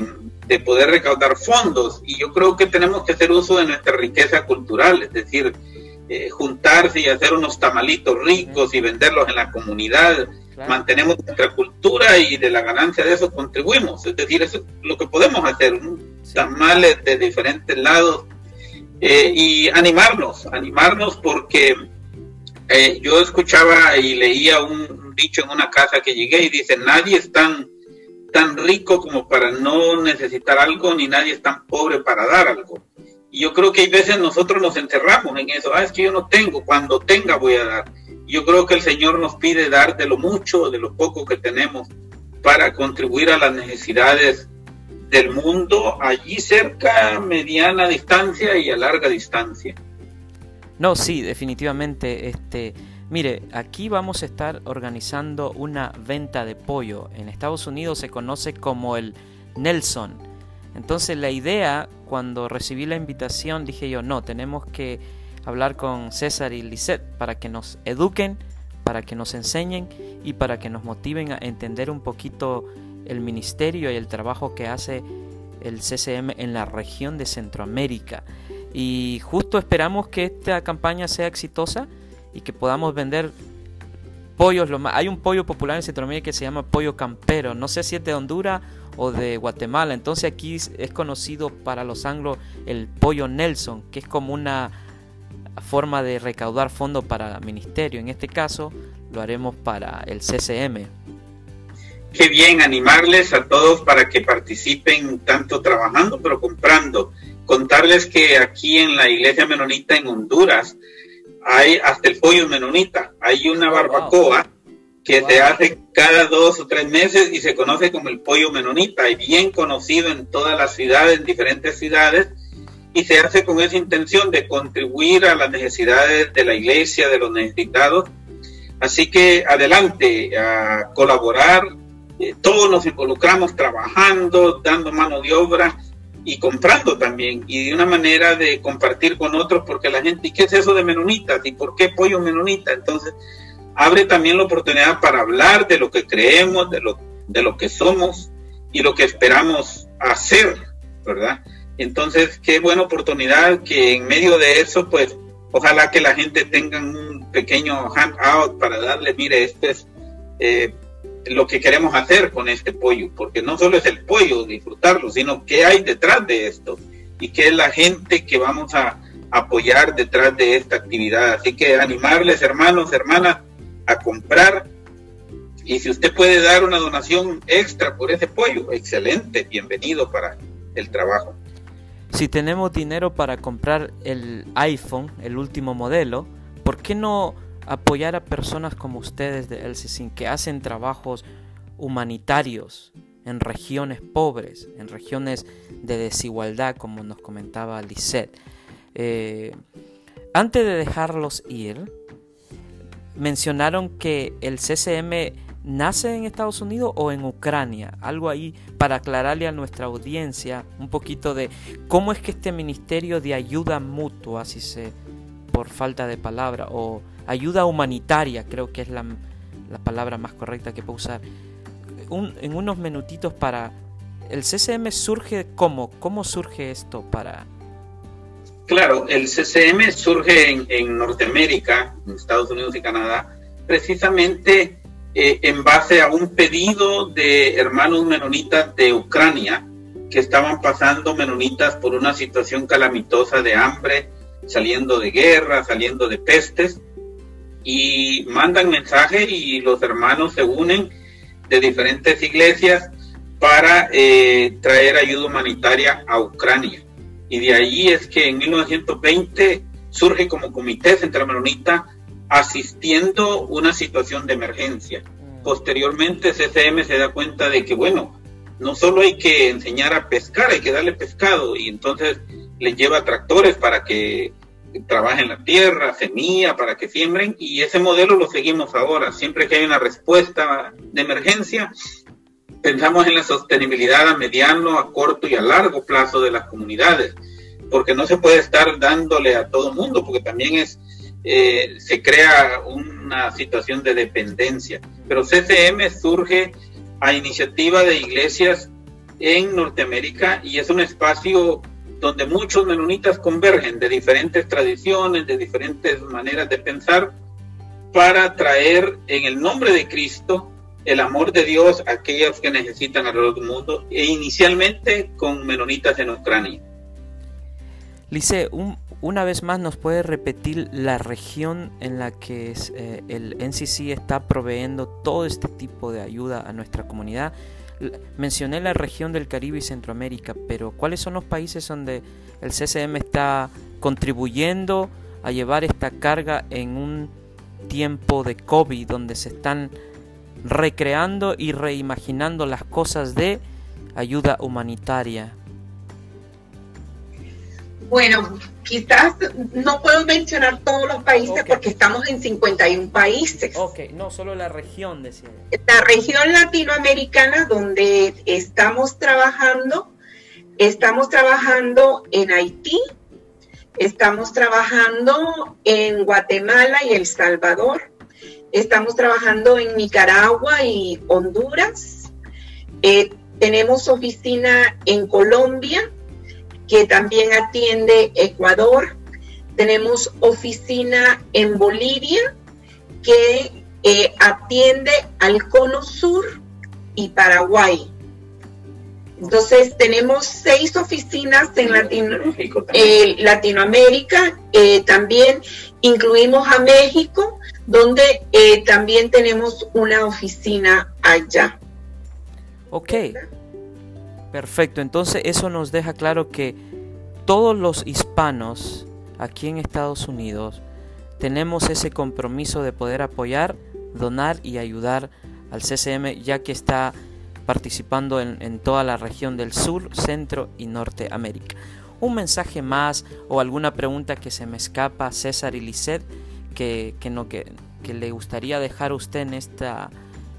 de poder recaudar fondos y yo creo que tenemos que hacer uso de nuestra riqueza cultural, es decir, eh, juntarse y hacer unos tamalitos ricos y venderlos en la comunidad. Mantenemos nuestra cultura y de la ganancia de eso contribuimos. Es decir, eso es lo que podemos hacer, tamales de diferentes lados eh, y animarnos, animarnos porque eh, yo escuchaba y leía un dicho en una casa que llegué y dice, nadie es tan tan rico como para no necesitar algo, ni nadie es tan pobre para dar algo. Y yo creo que hay veces nosotros nos encerramos en eso, ah, es que yo no tengo, cuando tenga voy a dar. Yo creo que el Señor nos pide dar de lo mucho, de lo poco que tenemos, para contribuir a las necesidades del mundo allí cerca, mediana distancia y a larga distancia. No, sí, definitivamente. Este, mire, aquí vamos a estar organizando una venta de pollo. En Estados Unidos se conoce como el Nelson. Entonces la idea, cuando recibí la invitación, dije yo, no, tenemos que hablar con César y Lisette para que nos eduquen, para que nos enseñen y para que nos motiven a entender un poquito el ministerio y el trabajo que hace el CCM en la región de Centroamérica. Y justo esperamos que esta campaña sea exitosa y que podamos vender pollos. Lo más, hay un pollo popular en Centroamérica que se llama pollo campero. No sé si es de Honduras o de Guatemala. Entonces aquí es conocido para los anglos el pollo Nelson, que es como una forma de recaudar fondos para el ministerio. En este caso lo haremos para el CCM. Qué bien animarles a todos para que participen tanto trabajando pero comprando contarles que aquí en la iglesia menonita en Honduras hay hasta el pollo menonita. Hay una oh, barbacoa que se hace cada dos o tres meses y se conoce como el pollo menonita y bien conocido en todas las ciudades, en diferentes ciudades, y se hace con esa intención de contribuir a las necesidades de la iglesia, de los necesitados. Así que adelante a colaborar. Eh, todos nos involucramos trabajando, dando mano de obra y comprando también y de una manera de compartir con otros porque la gente, ¿y qué es eso de menonitas? ¿Y por qué pollo menonita? Entonces, abre también la oportunidad para hablar de lo que creemos, de lo, de lo que somos y lo que esperamos hacer, ¿verdad? Entonces, qué buena oportunidad que en medio de eso, pues, ojalá que la gente tenga un pequeño handout para darle, mire, este es... Eh, lo que queremos hacer con este pollo, porque no solo es el pollo, disfrutarlo, sino qué hay detrás de esto y qué es la gente que vamos a apoyar detrás de esta actividad. Así que animarles, hermanos, hermanas, a comprar. Y si usted puede dar una donación extra por ese pollo, excelente, bienvenido para el trabajo. Si tenemos dinero para comprar el iPhone, el último modelo, ¿por qué no apoyar a personas como ustedes de LCC que hacen trabajos humanitarios en regiones pobres, en regiones de desigualdad, como nos comentaba Lisette. Eh, antes de dejarlos ir, mencionaron que el CCM nace en Estados Unidos o en Ucrania. Algo ahí para aclararle a nuestra audiencia un poquito de cómo es que este ministerio de ayuda mutua, si se por falta de palabra, o ayuda humanitaria, creo que es la, palabra más correcta que puedo usar. en unos minutitos para... ¿El CCM surge cómo? ¿Cómo surge esto para...? Claro, el CCM surge en, Norteamérica, en Estados Unidos y Canadá, precisamente eh, en base a un pedido de hermanos menonitas de Ucrania que estaban pasando menonitas por una situación calamitosa de hambre, saliendo de guerra, saliendo de pestes, y mandan mensaje y los hermanos se unen de diferentes iglesias para eh, traer ayuda humanitaria a Ucrania. Y de ahí es que en 1920 surge como comité central menonita asistiendo una situación de emergencia. Mm. Posteriormente CCM se da cuenta de que, bueno, no solo hay que enseñar a pescar, hay que darle pescado y entonces le lleva tractores para que trabajen la tierra, semilla para que siembren y ese modelo lo seguimos ahora. Siempre que hay una respuesta de emergencia, pensamos en la sostenibilidad a mediano, a corto y a largo plazo de las comunidades, porque no se puede estar dándole a todo mundo, porque también es eh, se crea una situación de dependencia. Pero CCM surge a iniciativa de iglesias en Norteamérica y es un espacio donde muchos menonitas convergen de diferentes tradiciones, de diferentes maneras de pensar, para traer en el nombre de Cristo el amor de Dios a aquellos que necesitan alrededor del mundo, e inicialmente con menonitas en Ucrania. Lice, una vez más nos puede repetir la región en la que eh, el NCC está proveyendo todo este tipo de ayuda a nuestra comunidad mencioné la región del Caribe y Centroamérica, pero ¿cuáles son los países donde el CCM está contribuyendo a llevar esta carga en un tiempo de COVID, donde se están recreando y reimaginando las cosas de ayuda humanitaria? Bueno, quizás no puedo mencionar todos los países porque estamos en 51 países. Ok, no, solo la región, decía. La región latinoamericana donde estamos trabajando, estamos trabajando en Haití, estamos trabajando en Guatemala y El Salvador, estamos trabajando en Nicaragua y Honduras, eh, tenemos oficina en Colombia, que también atiende Ecuador. Tenemos oficina en Bolivia que eh, atiende al Cono Sur y Paraguay. Entonces tenemos seis oficinas en eh, Latinoamérica, eh, también incluimos a México, donde también tenemos una oficina allá. Ok. Perfecto, entonces eso nos deja claro que todos los hispanos aquí en Estados Unidos tenemos ese compromiso de poder apoyar, donar y ayudar al CCM ya que está participando en, toda la región del sur, centro y norteamérica. Un mensaje más o alguna pregunta que se me escapa, César y Lisset, que, que, no, que, que le gustaría dejar a usted en esta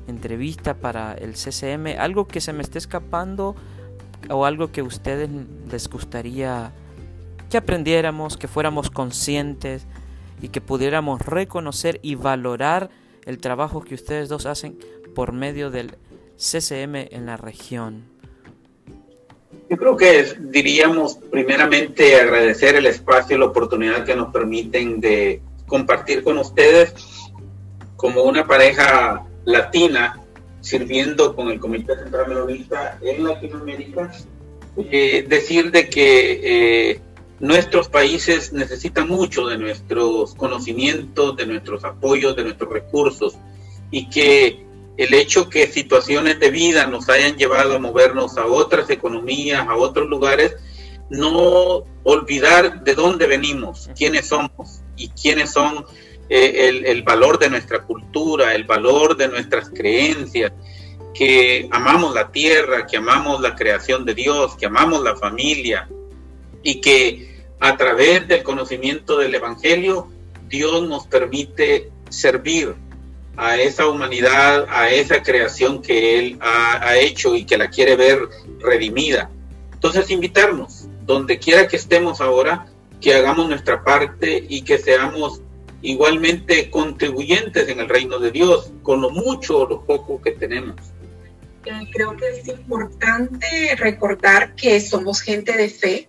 entrevista para el CCM, algo que se me esté escapando o algo que a ustedes les gustaría que aprendiéramos, que fuéramos conscientes y que pudiéramos reconocer y valorar el trabajo que ustedes dos hacen por medio del CCM en la región? Yo creo que diríamos primeramente agradecer el espacio y la oportunidad que nos permiten de compartir con ustedes como una pareja latina sirviendo con el Comité Central Menonita en Latinoamérica, eh, decir de que eh, nuestros países necesitan mucho de nuestros conocimientos, de nuestros apoyos, de nuestros recursos, y que el hecho que situaciones de vida nos hayan llevado a movernos a otras economías, a otros lugares, no olvidar de dónde venimos, quiénes somos y quiénes son eh, el, valor de nuestra cultura, el valor de nuestras creencias, que amamos la tierra, que amamos la creación de Dios, que amamos la familia y que a través del conocimiento del Evangelio Dios nos permite servir a esa humanidad, a esa creación que Él ha, hecho y que la quiere ver redimida. Entonces invitarnos, donde quiera que estemos ahora, que hagamos nuestra parte y que seamos igualmente contribuyentes en el reino de Dios, con lo mucho o lo poco que tenemos. Eh, creo que es importante recordar que somos gente de fe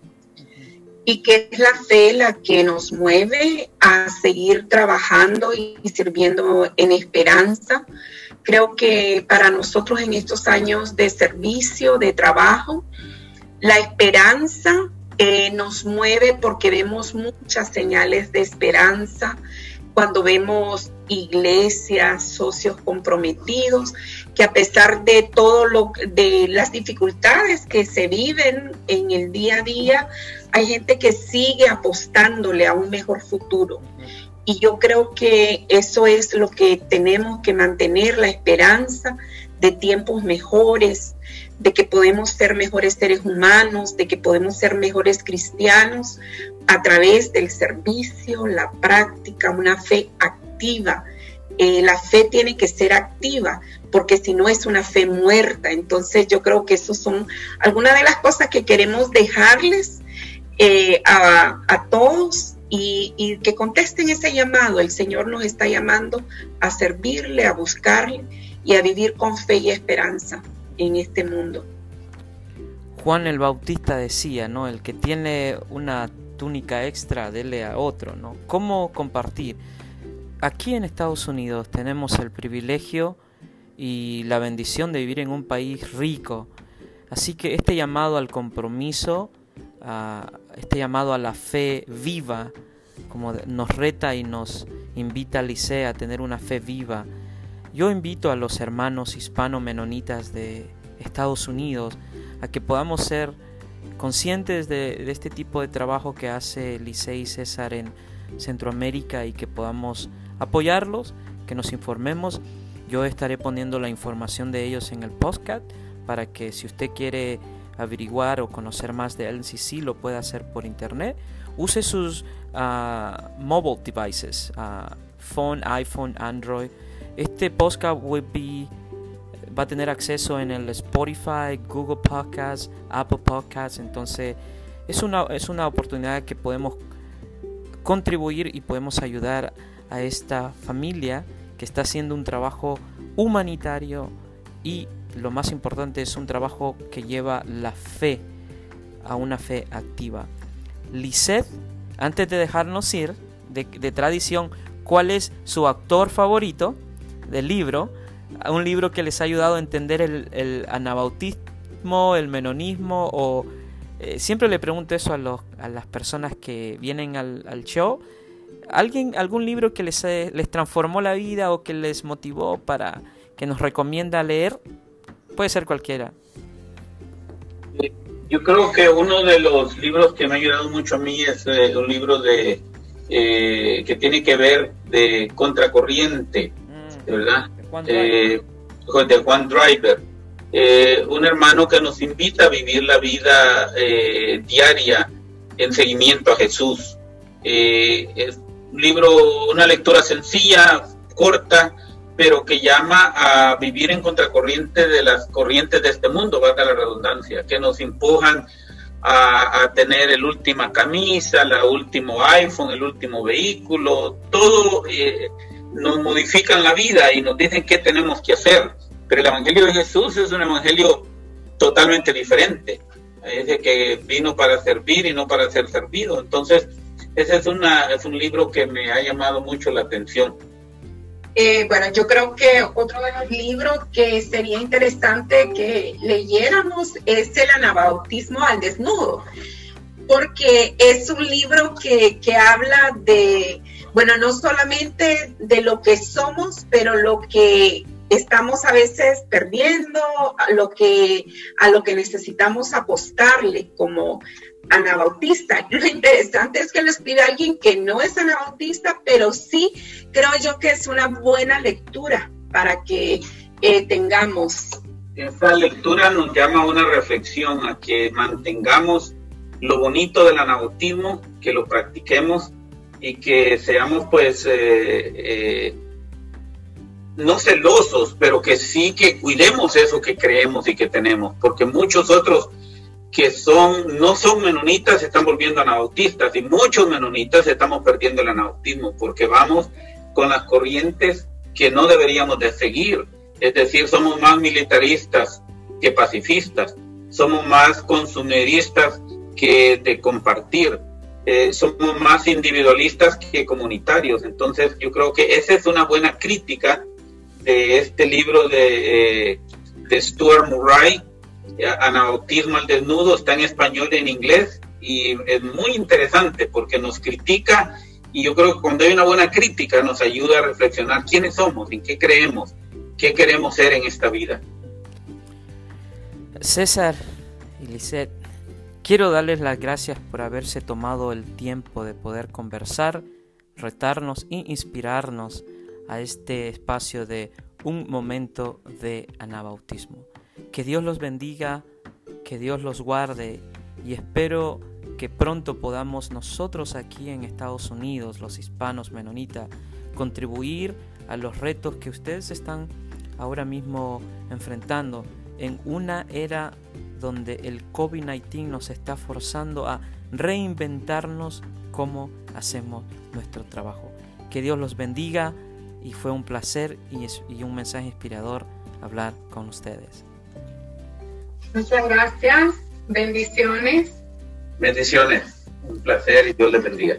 y que es la fe la que nos mueve a seguir trabajando y sirviendo en esperanza. Creo que para nosotros en estos años de servicio, de trabajo, la esperanza eh, nos mueve porque vemos muchas señales de esperanza, cuando vemos iglesias, socios comprometidos, que a pesar de todo lo de las dificultades que se viven en el día a día, hay gente que sigue apostándole a un mejor futuro. Y yo creo que eso es lo que tenemos que mantener, la esperanza de tiempos mejores, de que podemos ser mejores seres humanos, de que podemos ser mejores cristianos a través del servicio, la práctica, una fe activa. Eh, la fe tiene que ser activa, porque si no es una fe muerta. Entonces yo creo que eso son algunas de las cosas que queremos dejarles eh, a, todos y, y, que contesten ese llamado. El Señor nos está llamando a servirle, a buscarle y a vivir con fe y esperanza en este mundo. Juan el Bautista decía, ¿no? El que tiene una túnica extra, dele a otro, ¿no? ¿Cómo compartir? Aquí en Estados Unidos tenemos el privilegio y la bendición de vivir en un país rico. Así que este llamado al compromiso, este llamado a la fe viva, como nos reta y nos invita a Licea a tener una fe viva, yo invito a los hermanos hispano-menonitas de Estados Unidos a que podamos ser conscientes de, este tipo de trabajo que hace Licey César en Centroamérica y que podamos apoyarlos, que nos informemos. Yo estaré poniendo la información de ellos en el podcast para que si usted quiere averiguar o conocer más de sí lo puede hacer por internet, use sus uh, mobile devices, uh, phone, iPhone, Android. Este podcast will be, va a tener acceso en el Spotify, Google Podcasts, Apple Podcasts. Entonces, es una, es una oportunidad que podemos contribuir y podemos ayudar a esta familia que está haciendo un trabajo humanitario y lo más importante es un trabajo que lleva la fe a una fe activa. Lisette, antes de dejarnos ir, de, tradición, ¿cuál es su actor favorito del libro? Un libro que les ha ayudado a entender el, anabautismo, el menonismo, o eh, siempre le pregunto eso a, las personas que vienen al, show. ¿Alguien, ¿Algún libro que les, les transformó la vida o que les motivó para que nos recomienda leer? Puede ser cualquiera. Yo creo que uno de los libros que me ha ayudado mucho a mí es eh, un libro de eh, que tiene que ver de contracorriente. ¿Verdad? De Juan Driver. Eh, un hermano que nos invita a vivir la vida diaria en seguimiento a Jesús. es un libro, una lectura sencilla, corta, pero que llama a vivir en contracorriente de las corrientes de este mundo, valga la redundancia, que nos empujan a, tener el última camisa, el último iPhone, el último vehículo, todo eh, nos modifican la vida y nos dicen qué tenemos que hacer. Pero el Evangelio de Jesús es un Evangelio totalmente diferente. Es que vino para servir y no para ser servido. Entonces, ese es, una, es un libro que me ha llamado mucho la atención. Eh, bueno, yo creo que otro de los libros que sería interesante que leyéramos es El Anabautismo al Desnudo, porque es un libro que, que habla de, bueno, no solamente de lo que somos, pero lo que estamos a veces perdiendo, a lo que, a lo que necesitamos apostarle como anabautista. Lo interesante es que lo escribe alguien que no es anabautista, pero sí creo yo que es una buena lectura para que eh, tengamos. Esta lectura nos llama a una reflexión, a que mantengamos lo bonito del anabautismo, que lo practiquemos y que seamos pues eh, eh, no celosos, pero que sí que cuidemos eso que creemos y que tenemos, porque muchos otros que son, no son menonitas se están volviendo anabautistas y muchos menonitas estamos perdiendo el anabautismo porque vamos con las corrientes que no deberíamos de seguir. Es decir, somos más militaristas que pacifistas, somos más consumeristas que de compartir, eh, somos más individualistas que comunitarios. Entonces yo creo que esa es una buena crítica de este libro de, eh, Stuart Murray, Anabautismo al desnudo, está en español y en inglés y es muy interesante porque nos critica y yo creo que cuando hay una buena crítica nos ayuda a reflexionar quiénes somos, en qué creemos, qué queremos ser en esta vida. César y quiero darles las gracias por haberse tomado el tiempo de poder conversar, retarnos e inspirarnos a este espacio de un momento de anabautismo. Que Dios los bendiga, que Dios los guarde y espero que pronto podamos nosotros aquí en Estados Unidos, los hispanos menonitas, contribuir a los retos que ustedes están ahora mismo enfrentando en una era donde el COVID-19 nos está forzando a reinventarnos cómo hacemos nuestro trabajo. Que Dios los bendiga y fue un placer y, un mensaje inspirador hablar con ustedes. Muchas gracias. Bendiciones. Bendiciones. Un placer y Dios les bendiga.